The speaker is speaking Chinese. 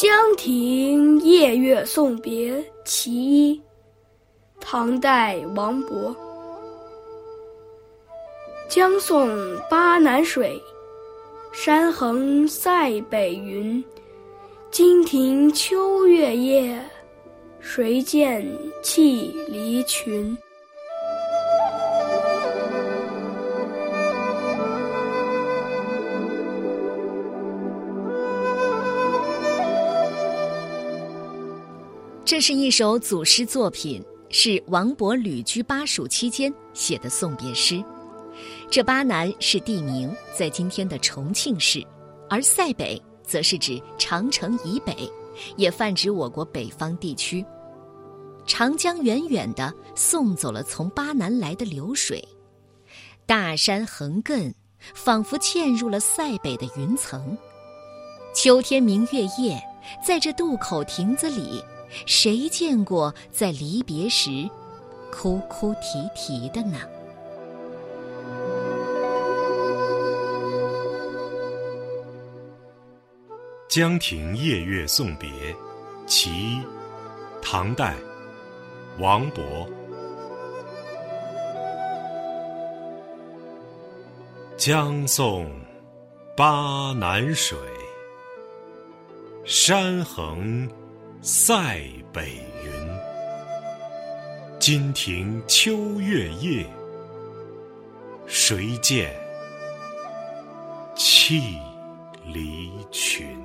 江亭夜月送别其一，唐代王勃。江送巴南水，山横塞北云。金庭秋月夜，谁见弃离群？这是一首组诗作品，是王勃旅居巴蜀期间写的送别诗。这巴南是地名，在今天的重庆市，而塞北则是指长城以北，也泛指我国北方地区。长江远远的送走了从巴南来的流水，大山横亘，仿佛嵌入了塞北的云层。秋天明月夜，在这渡口亭子里。谁见过在离别时哭哭啼啼的呢？《江亭夜月送别》其一，唐代，王勃。江送巴南水，山横。塞北云，金庭秋月夜，谁见弃离群？